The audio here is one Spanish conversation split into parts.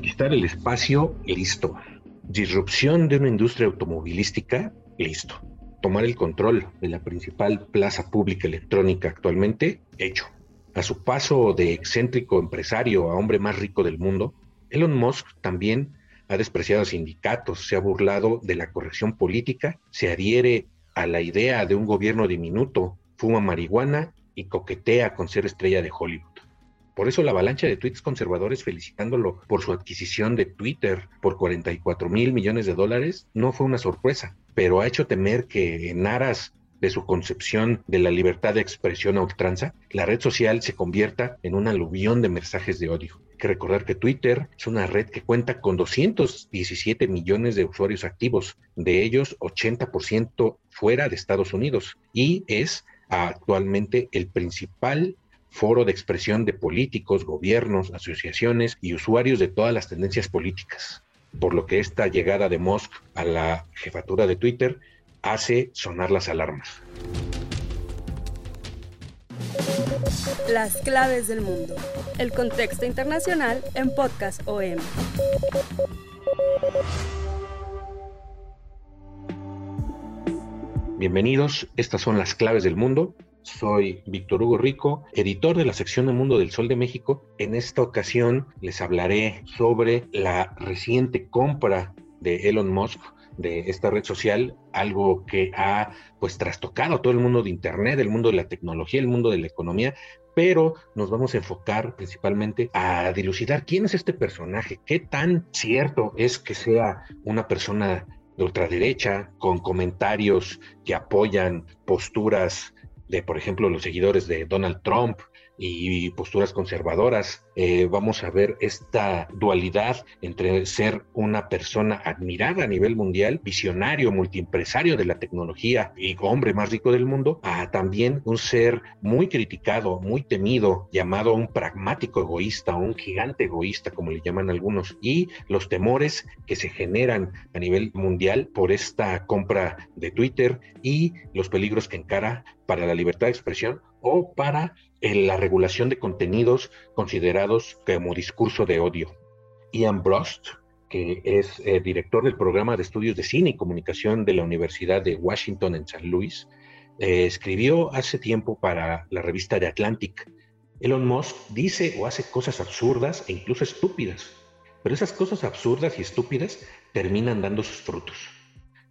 Conquistar el espacio, listo. Disrupción de una industria automovilística, listo. Tomar el control de la principal plaza pública electrónica actualmente, hecho. A su paso de excéntrico empresario a hombre más rico del mundo, Elon Musk también ha despreciado sindicatos, se ha burlado de la corrección política, se adhiere a la idea de un gobierno diminuto, fuma marihuana y coquetea con ser estrella de Hollywood. Por eso la avalancha de tweets conservadores felicitándolo por su adquisición de Twitter por 44 mil millones de dólares no fue una sorpresa, pero ha hecho temer que en aras de su concepción de la libertad de expresión a ultranza, la red social se convierta en un aluvión de mensajes de odio. Que recordar que Twitter es una red que cuenta con 217 millones de usuarios activos, de ellos 80% fuera de Estados Unidos, y es actualmente el principal foro de expresión de políticos, gobiernos, asociaciones y usuarios de todas las tendencias políticas. Por lo que esta llegada de Musk a la jefatura de Twitter hace sonar las alarmas. Las claves del mundo. El contexto internacional en Podcast OM. Bienvenidos, estas son las claves del mundo. Soy Víctor Hugo Rico, editor de la sección de Mundo del Sol de México. En esta ocasión les hablaré sobre la reciente compra de Elon Musk de esta red social, algo que ha pues trastocado todo el mundo de Internet, el mundo de la tecnología, el mundo de la economía, pero nos vamos a enfocar principalmente a dilucidar quién es este personaje, qué tan cierto es que sea una persona de ultraderecha, con comentarios que apoyan posturas de, por ejemplo, los seguidores de Donald Trump, y posturas conservadoras. Eh, vamos a ver esta dualidad entre ser una persona admirada a nivel mundial, visionario, multiempresario de la tecnología y hombre más rico del mundo, a también un ser muy criticado, muy temido, llamado un pragmático egoísta, un gigante egoísta, como le llaman algunos, y los temores que se generan a nivel mundial por esta compra de Twitter y los peligros que encara para la libertad de expresión o para en la regulación de contenidos considerados como discurso de odio. Ian Brost, que es eh, director del programa de estudios de cine y comunicación de la Universidad de Washington en San Luis, eh, escribió hace tiempo para la revista The Atlantic. Elon Musk dice o hace cosas absurdas e incluso estúpidas, pero esas cosas absurdas y estúpidas terminan dando sus frutos.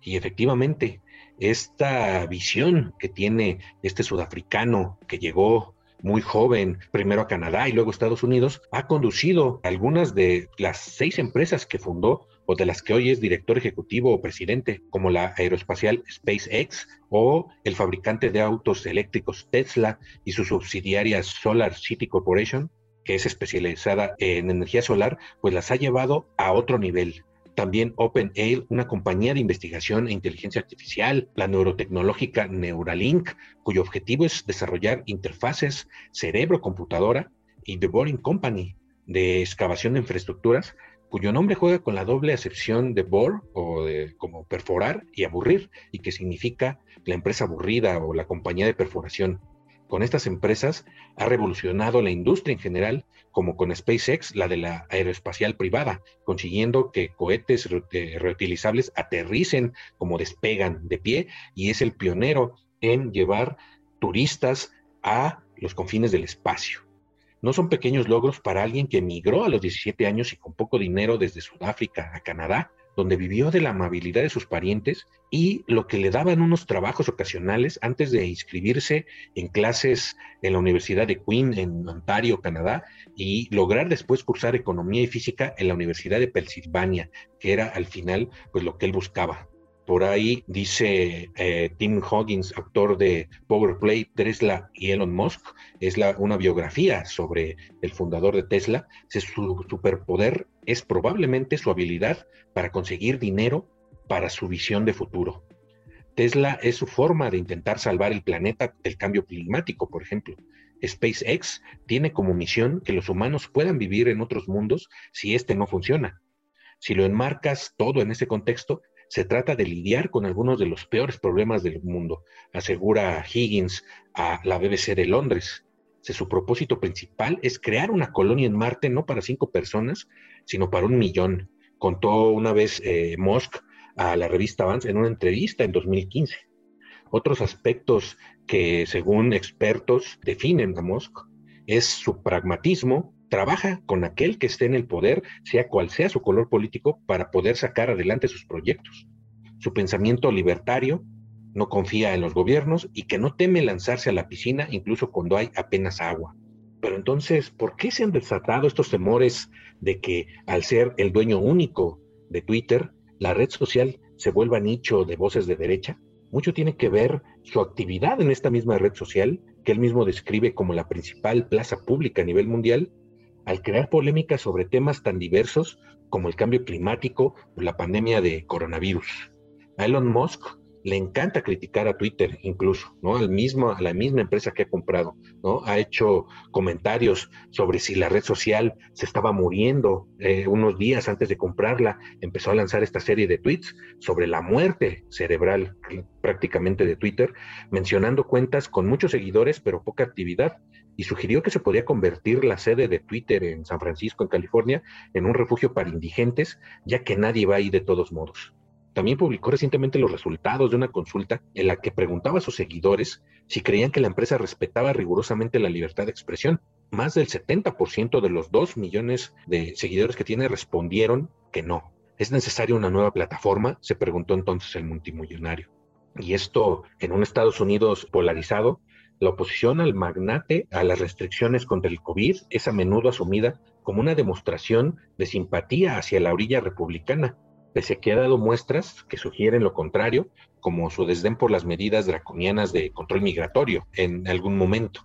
Y efectivamente, esta visión que tiene este sudafricano que llegó muy joven, primero a Canadá y luego a Estados Unidos, ha conducido algunas de las seis empresas que fundó o de las que hoy es director ejecutivo o presidente, como la aeroespacial SpaceX o el fabricante de autos eléctricos Tesla y su subsidiaria Solar City Corporation, que es especializada en energía solar, pues las ha llevado a otro nivel. También OpenAI, una compañía de investigación e inteligencia artificial, la neurotecnológica Neuralink, cuyo objetivo es desarrollar interfaces cerebro-computadora, y The Boring Company, de excavación de infraestructuras, cuyo nombre juega con la doble acepción de bore o de como perforar y aburrir, y que significa la empresa aburrida o la compañía de perforación con estas empresas ha revolucionado la industria en general, como con SpaceX, la de la aeroespacial privada, consiguiendo que cohetes reutilizables aterricen como despegan de pie y es el pionero en llevar turistas a los confines del espacio. No son pequeños logros para alguien que emigró a los 17 años y con poco dinero desde Sudáfrica a Canadá donde vivió de la amabilidad de sus parientes y lo que le daban unos trabajos ocasionales antes de inscribirse en clases en la Universidad de Queen en Ontario, Canadá, y lograr después cursar economía y física en la Universidad de Pensilvania, que era al final pues lo que él buscaba. Por ahí dice eh, Tim Hoggins, autor de Power Play, Tesla y Elon Musk, es la, una biografía sobre el fundador de Tesla. Su superpoder es probablemente su habilidad para conseguir dinero para su visión de futuro. Tesla es su forma de intentar salvar el planeta del cambio climático, por ejemplo. SpaceX tiene como misión que los humanos puedan vivir en otros mundos si este no funciona. Si lo enmarcas todo en ese contexto, se trata de lidiar con algunos de los peores problemas del mundo, asegura Higgins a la BBC de Londres. Su propósito principal es crear una colonia en Marte no para cinco personas, sino para un millón, contó una vez eh, Musk a la revista Avance en una entrevista en 2015. Otros aspectos que, según expertos, definen a Musk es su pragmatismo, trabaja con aquel que esté en el poder, sea cual sea su color político, para poder sacar adelante sus proyectos. Su pensamiento libertario, no confía en los gobiernos y que no teme lanzarse a la piscina incluso cuando hay apenas agua. Pero entonces, ¿por qué se han desatado estos temores de que al ser el dueño único de Twitter, la red social se vuelva nicho de voces de derecha? Mucho tiene que ver su actividad en esta misma red social, que él mismo describe como la principal plaza pública a nivel mundial, al crear polémicas sobre temas tan diversos como el cambio climático o la pandemia de coronavirus. Elon Musk le encanta criticar a Twitter incluso, ¿no? Al mismo, a la misma empresa que ha comprado, ¿no? Ha hecho comentarios sobre si la red social se estaba muriendo eh, unos días antes de comprarla, empezó a lanzar esta serie de tweets sobre la muerte cerebral prácticamente de Twitter, mencionando cuentas con muchos seguidores pero poca actividad y sugirió que se podía convertir la sede de Twitter en San Francisco, en California, en un refugio para indigentes, ya que nadie va ahí de todos modos. También publicó recientemente los resultados de una consulta en la que preguntaba a sus seguidores si creían que la empresa respetaba rigurosamente la libertad de expresión. Más del 70% de los 2 millones de seguidores que tiene respondieron que no. ¿Es necesaria una nueva plataforma? Se preguntó entonces el multimillonario. Y esto en un Estados Unidos polarizado, la oposición al magnate a las restricciones contra el COVID es a menudo asumida como una demostración de simpatía hacia la orilla republicana, pese a que ha dado muestras que sugieren lo contrario, como su desdén por las medidas draconianas de control migratorio en algún momento.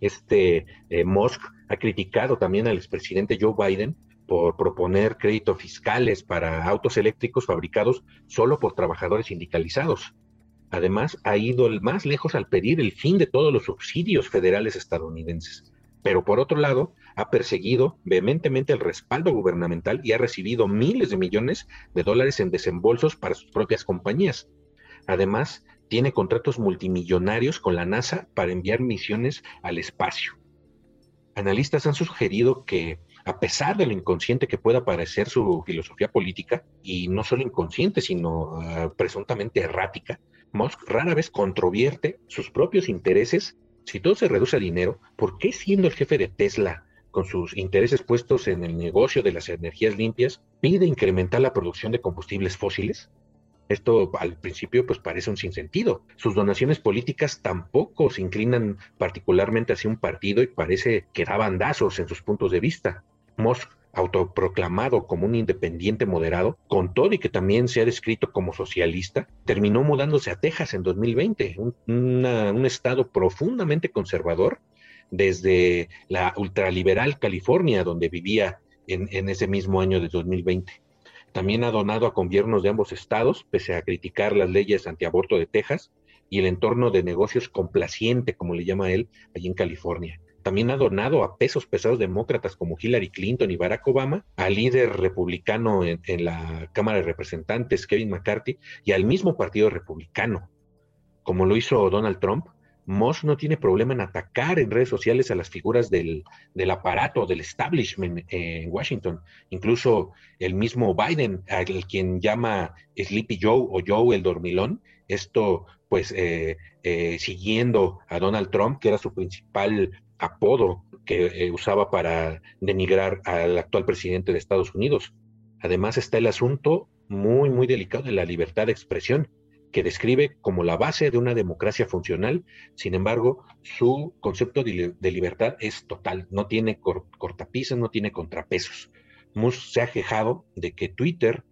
Este eh, Musk ha criticado también al expresidente Joe Biden por proponer créditos fiscales para autos eléctricos fabricados solo por trabajadores sindicalizados. Además, ha ido más lejos al pedir el fin de todos los subsidios federales estadounidenses. Pero por otro lado, ha perseguido vehementemente el respaldo gubernamental y ha recibido miles de millones de dólares en desembolsos para sus propias compañías. Además, tiene contratos multimillonarios con la NASA para enviar misiones al espacio. Analistas han sugerido que, a pesar de lo inconsciente que pueda parecer su filosofía política, y no solo inconsciente, sino ah, presuntamente errática, Musk rara vez controvierte sus propios intereses. Si todo se reduce a dinero, ¿por qué siendo el jefe de Tesla con sus intereses puestos en el negocio de las energías limpias, pide incrementar la producción de combustibles fósiles? Esto al principio pues parece un sinsentido. Sus donaciones políticas tampoco se inclinan particularmente hacia un partido y parece que da bandazos en sus puntos de vista. Musk, autoproclamado como un independiente moderado, con todo y que también se ha descrito como socialista, terminó mudándose a Texas en 2020, un, un estado profundamente conservador desde la ultraliberal California, donde vivía en, ese mismo año de 2020. También ha donado a gobiernos de ambos estados, pese a criticar las leyes antiaborto de Texas y el entorno de negocios complaciente, como le llama él, allí en California. También ha donado a pesos pesados demócratas como Hillary Clinton y Barack Obama, al líder republicano en, en la Cámara de Representantes, Kevin McCarthy, y al mismo Partido Republicano, como lo hizo Donald Trump, Moss no tiene problema en atacar en redes sociales a las figuras del, aparato, del establishment en Washington. Incluso el mismo Biden, al quien llama Sleepy Joe o Joe el dormilón, esto pues eh, eh, siguiendo a Donald Trump, que era su principal apodo que eh, usaba para denigrar al actual presidente de Estados Unidos. Además está el asunto muy, muy delicado de la libertad de expresión que describe como la base de una democracia funcional. Sin embargo, su concepto de, libertad es total, no tiene cortapisas, no tiene contrapesos. Musk se ha quejado de que Twitter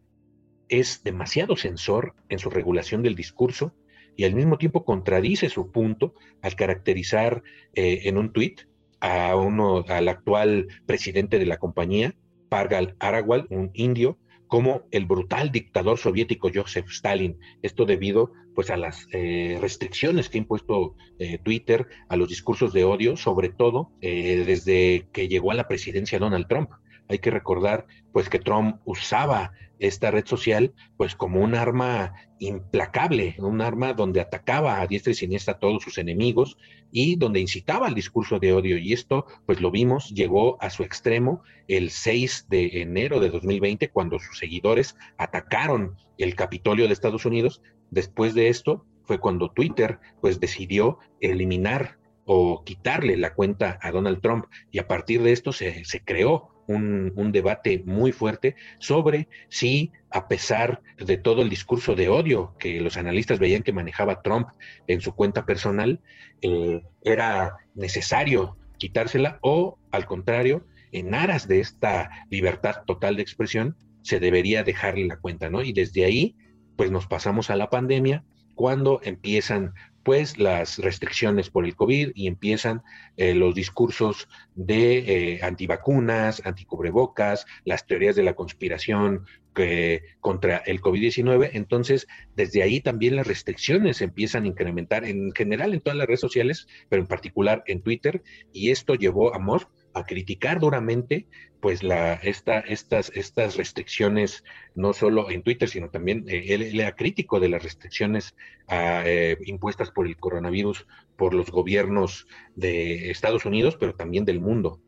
es demasiado censor en su regulación del discurso y al mismo tiempo contradice su punto al caracterizar eh, en un tuit a uno, al actual presidente de la compañía, Pargal Arawal, un indio, como el brutal dictador soviético Joseph Stalin. Esto debido pues a las eh, restricciones que ha impuesto eh, Twitter a los discursos de odio, sobre todo desde que llegó a la presidencia Donald Trump. Hay que recordar pues que Trump usaba esta red social pues como un arma implacable, un arma donde atacaba a diestra y siniestra a todos sus enemigos y donde incitaba al discurso de odio y esto pues lo vimos llegó a su extremo el 6 de enero de 2020 cuando sus seguidores atacaron el Capitolio de Estados Unidos. Después de esto fue cuando Twitter pues decidió eliminar o quitarle la cuenta a Donald Trump y a partir de esto se, se creó un, debate muy fuerte sobre si, a pesar de todo el discurso de odio que los analistas veían que manejaba Trump en su cuenta personal, eh, era necesario quitársela o, al contrario, en aras de esta libertad total de expresión, se debería dejarle la cuenta, ¿no? Y desde ahí, pues nos pasamos a la pandemia, cuando empiezan pues las restricciones por el COVID y empiezan eh, los discursos de eh, antivacunas, anticubrebocas, las teorías de la conspiración que, contra el COVID-19. Entonces, desde ahí también las restricciones empiezan a incrementar en general en todas las redes sociales, pero en particular en Twitter, y esto llevó a Musk a criticar duramente pues la, esta, estas, estas restricciones, no solo en Twitter, sino también eh, él, era crítico de las restricciones ah, eh, impuestas por el coronavirus por los gobiernos de Estados Unidos, pero también del mundo.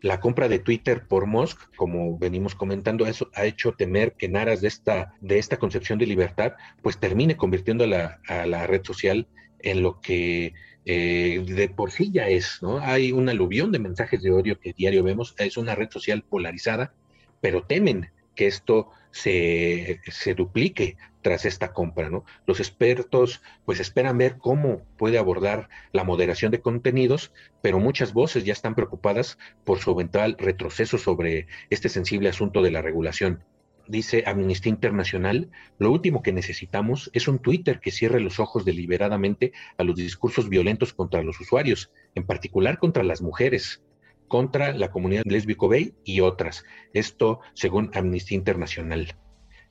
La compra de Twitter por Musk, como venimos comentando, eso ha hecho temer que en aras de esta, de esta concepción de libertad, pues termine convirtiendo a la, a la red social en lo que eh, de por sí ya es, ¿no? Hay un aluvión de mensajes de odio que diario vemos, es una red social polarizada, pero temen que esto se, se duplique tras esta compra, ¿no? Los expertos pues esperan ver cómo puede abordar la moderación de contenidos, pero muchas voces ya están preocupadas por su eventual retroceso sobre este sensible asunto de la regulación dice Amnistía Internacional, lo último que necesitamos es un Twitter que cierre los ojos deliberadamente a los discursos violentos contra los usuarios, en particular contra las mujeres, contra la comunidad lésbico gay y otras. Esto según Amnistía Internacional.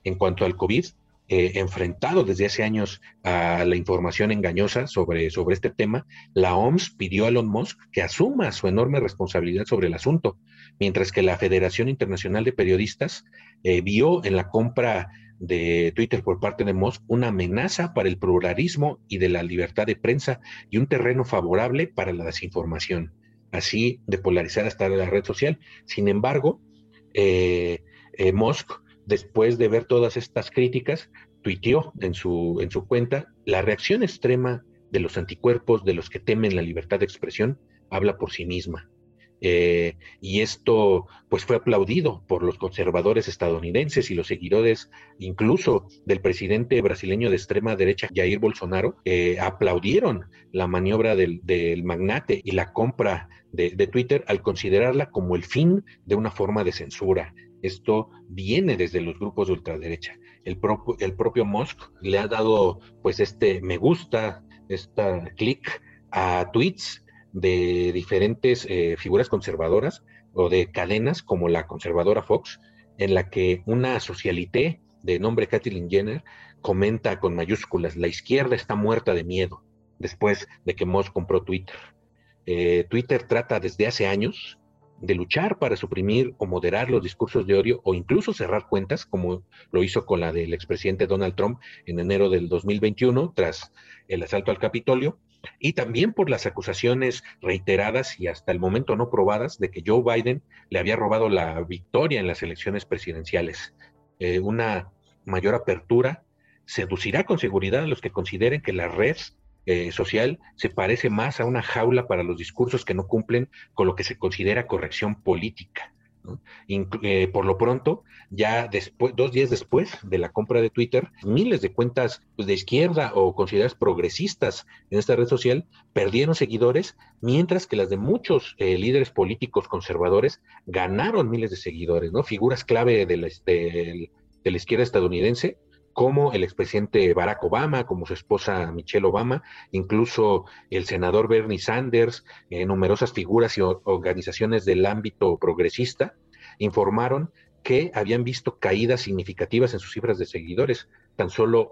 En cuanto al COVID, eh, enfrentado desde hace años a la información engañosa sobre, sobre este tema, la OMS pidió a Elon Musk que asuma su enorme responsabilidad sobre el asunto, mientras que la Federación Internacional de Periodistas eh, vio en la compra de Twitter por parte de Musk una amenaza para el pluralismo y de la libertad de prensa y un terreno favorable para la desinformación, así de polarizar hasta la red social. Sin embargo, eh, Musk después de ver todas estas críticas, tuiteó en su, en su cuenta, la reacción extrema de los anticuerpos, de los que temen la libertad de expresión, habla por sí misma. Eh, y esto pues fue aplaudido por los conservadores estadounidenses y los seguidores incluso del presidente brasileño de extrema derecha Jair Bolsonaro aplaudieron la maniobra del, magnate y la compra de Twitter al considerarla como el fin de una forma de censura esto viene desde los grupos de ultraderecha. El, propio Musk le ha dado pues este me gusta, esta clic a tweets de diferentes eh, figuras conservadoras o de cadenas como la conservadora Fox, en la que una socialité de nombre Kathleen Jenner comenta con mayúsculas, la izquierda está muerta de miedo después de que Musk compró Twitter. Eh, Twitter trata desde hace años de luchar para suprimir o moderar los discursos de odio o incluso cerrar cuentas, como lo hizo con la del expresidente Donald Trump en enero del 2021 tras el asalto al Capitolio, y también por las acusaciones reiteradas y hasta el momento no probadas de que Joe Biden le había robado la victoria en las elecciones presidenciales. Eh, una mayor apertura seducirá con seguridad a los que consideren que la red eh, social se parece más a una jaula para los discursos que no cumplen con lo que se considera corrección política. Eh, por lo pronto, ya después, dos días después de la compra de Twitter, miles de cuentas pues, de izquierda o consideradas progresistas en esta red social perdieron seguidores, mientras que las de muchos eh, líderes políticos conservadores ganaron miles de seguidores, ¿no? Figuras clave de la izquierda estadounidense, como el expresidente Barack Obama, como su esposa Michelle Obama, incluso el senador Bernie Sanders, eh, numerosas figuras y organizaciones del ámbito progresista, informaron que habían visto caídas significativas en sus cifras de seguidores. Tan solo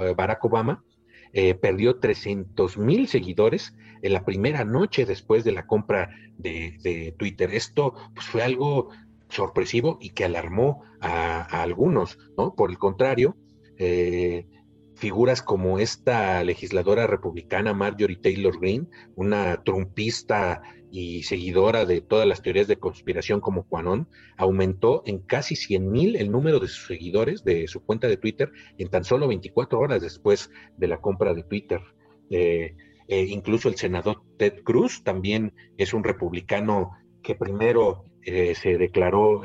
eh, Barack Obama eh, perdió 300 mil seguidores en la primera noche después de la compra de, Twitter. Esto pues, fue algo sorpresivo y que alarmó a, a algunos, ¿no? Por el contrario, eh, figuras como esta legisladora republicana Marjorie Taylor Greene, una trumpista y seguidora de todas las teorías de conspiración como Quanon, aumentó en casi 100 mil el número de sus seguidores de su cuenta de Twitter en tan solo 24 horas después de la compra de Twitter. Eh, eh, incluso el senador Ted Cruz también es un republicano que primero se declaró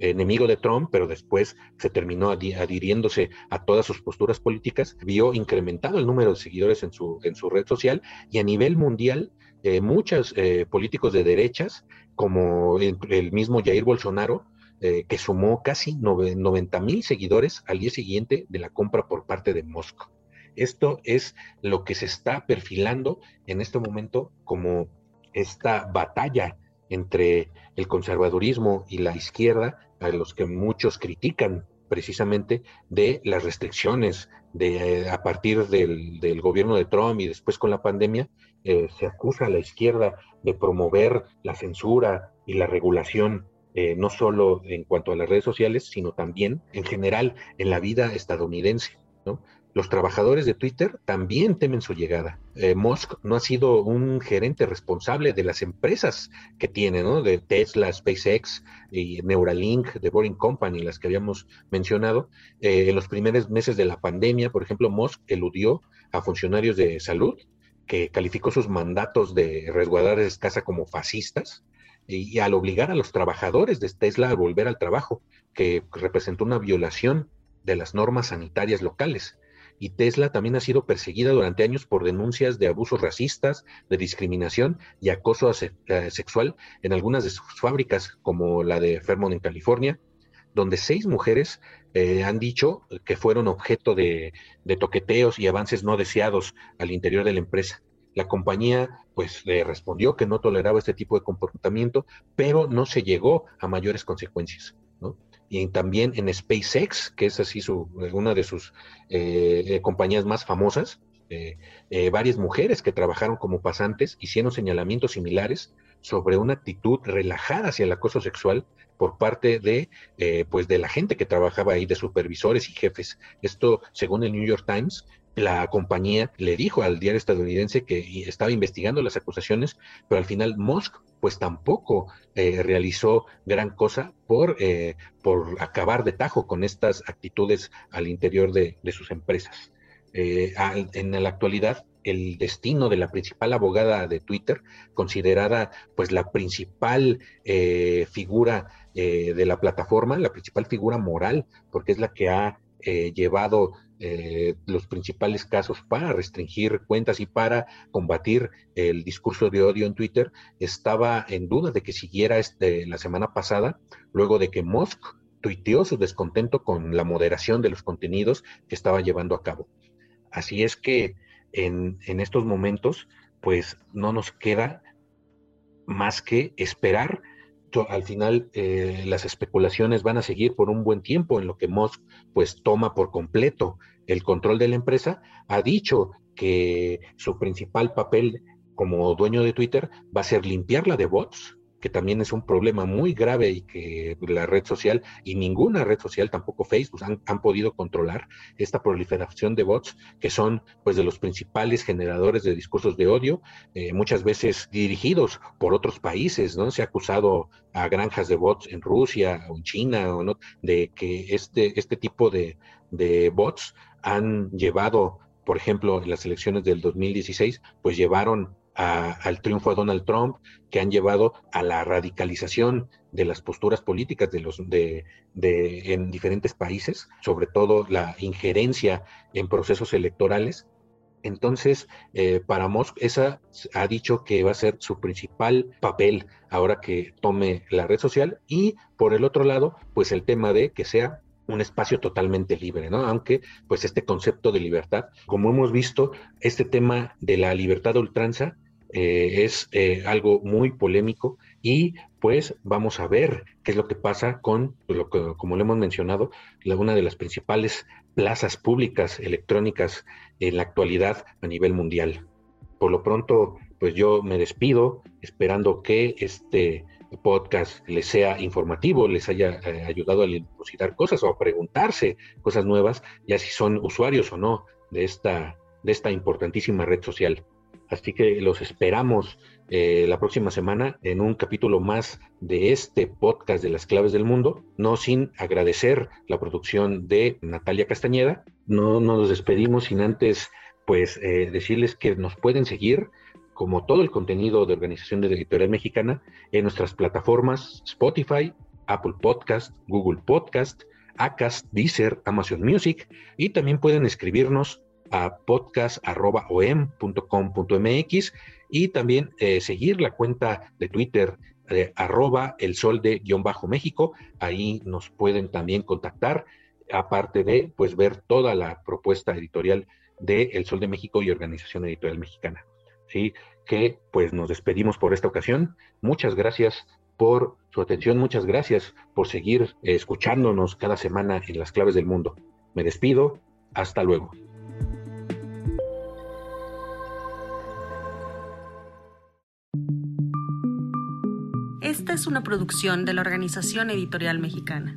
enemigo de Trump, pero después se terminó adhiriéndose a todas sus posturas políticas, vio incrementado el número de seguidores en su, en su red social y a nivel mundial, eh, muchos eh, políticos de derechas, como el, mismo Jair Bolsonaro, eh, que sumó casi 90 mil seguidores al día siguiente de la compra por parte de Moscú. Esto es lo que se está perfilando en este momento como esta batalla entre el conservadurismo y la izquierda a los que muchos critican precisamente de las restricciones de a partir del, gobierno de Trump y después con la pandemia eh, se acusa a la izquierda de promover la censura y la regulación eh, no solo en cuanto a las redes sociales sino también en general en la vida estadounidense ¿no? Los trabajadores de Twitter también temen su llegada. Eh, Musk no ha sido un gerente responsable de las empresas que tiene, ¿no? De Tesla, SpaceX y Neuralink, de Boring Company, las que habíamos mencionado. Eh, en los primeros meses de la pandemia, por ejemplo, Musk eludió a funcionarios de salud, que calificó sus mandatos de resguardar escasa como fascistas, y al obligar a los trabajadores de Tesla a volver al trabajo, que representó una violación de las normas sanitarias locales y Tesla también ha sido perseguida durante años por denuncias de abusos racistas, de discriminación y acoso eh, sexual en algunas de sus fábricas, como la de Fairmont en California, donde seis mujeres eh, han dicho que fueron objeto de, toqueteos y avances no deseados al interior de la empresa. La compañía pues le respondió que no toleraba este tipo de comportamiento, pero no se llegó a mayores consecuencias. Y también en SpaceX, que es así su, una de sus eh, eh, compañías más famosas. Eh, varias mujeres que trabajaron como pasantes hicieron señalamientos similares sobre una actitud relajada hacia el acoso sexual por parte de, pues de la gente que trabajaba ahí, de supervisores y jefes. Esto, según el New York Times, la compañía le dijo al diario estadounidense que estaba investigando las acusaciones, pero al final Musk pues tampoco eh, realizó gran cosa por, eh, por acabar de tajo con estas actitudes al interior de, sus empresas. Eh, en la actualidad, el destino de la principal abogada de Twitter, considerada pues la principal figura de la plataforma, la principal figura moral, porque es la que ha llevado eh, los principales casos para restringir cuentas y para combatir el discurso de odio en Twitter, estaba en duda de que siguiera este, la semana pasada, luego de que Musk tuiteó su descontento con la moderación de los contenidos que estaba llevando a cabo. Así es que en, en estos momentos, pues no nos queda más que esperar al final eh, las especulaciones van a seguir por un buen tiempo en lo que Musk pues toma por completo el control de la empresa, ha dicho que su principal papel como dueño de Twitter va a ser limpiarla de bots, que también es un problema muy grave y que la red social y ninguna red social, tampoco Facebook, han, podido controlar esta proliferación de bots que son pues de los principales generadores de discursos de odio, eh, muchas veces dirigidos por otros países, ¿no? Se ha acusado a granjas de bots en Rusia o en China o no, de que este, este tipo de, de bots han llevado, por ejemplo, en las elecciones del 2016, pues llevaron al triunfo de Donald Trump, que han llevado a la radicalización de las posturas políticas de los de, en diferentes países, sobre todo la injerencia en procesos electorales. Entonces, eh, para Musk, esa ha dicho que va a ser su principal papel ahora que tome la red social. Y por el otro lado, pues el tema de que sea un espacio totalmente libre, ¿no? Aunque, pues, este concepto de libertad, como hemos visto, este tema de la libertad de ultranza eh, es eh, algo muy polémico y pues vamos a ver qué es lo que pasa con, lo que, como lo hemos mencionado, una de las principales plazas públicas electrónicas en la actualidad a nivel mundial. Por lo pronto, pues yo me despido esperando que este podcast les sea informativo, les haya eh, ayudado a dilucidar cosas o a preguntarse cosas nuevas, ya si son usuarios o no de esta, de esta importantísima red social. Así que los esperamos eh, la próxima semana en un capítulo más de este podcast de las claves del mundo, no sin agradecer la producción de Natalia Castañeda. No nos despedimos sin antes pues eh, decirles que nos pueden seguir como todo el contenido de Organización de Editorial Mexicana en nuestras plataformas Spotify, Apple Podcast, Google Podcast, Acast, Deezer, Amazon Music y también pueden escribirnos a podcast.om.com.mx y también eh, seguir la cuenta de Twitter de arroba el sol de guion bajo México. Ahí nos pueden también contactar, aparte de pues ver toda la propuesta editorial de El Sol de México y Organización Editorial Mexicana. Sí, que pues nos despedimos por esta ocasión. Muchas gracias por su atención, muchas gracias por seguir escuchándonos cada semana en las claves del mundo. Me despido, hasta luego. Esta es una producción de la Organización Editorial Mexicana.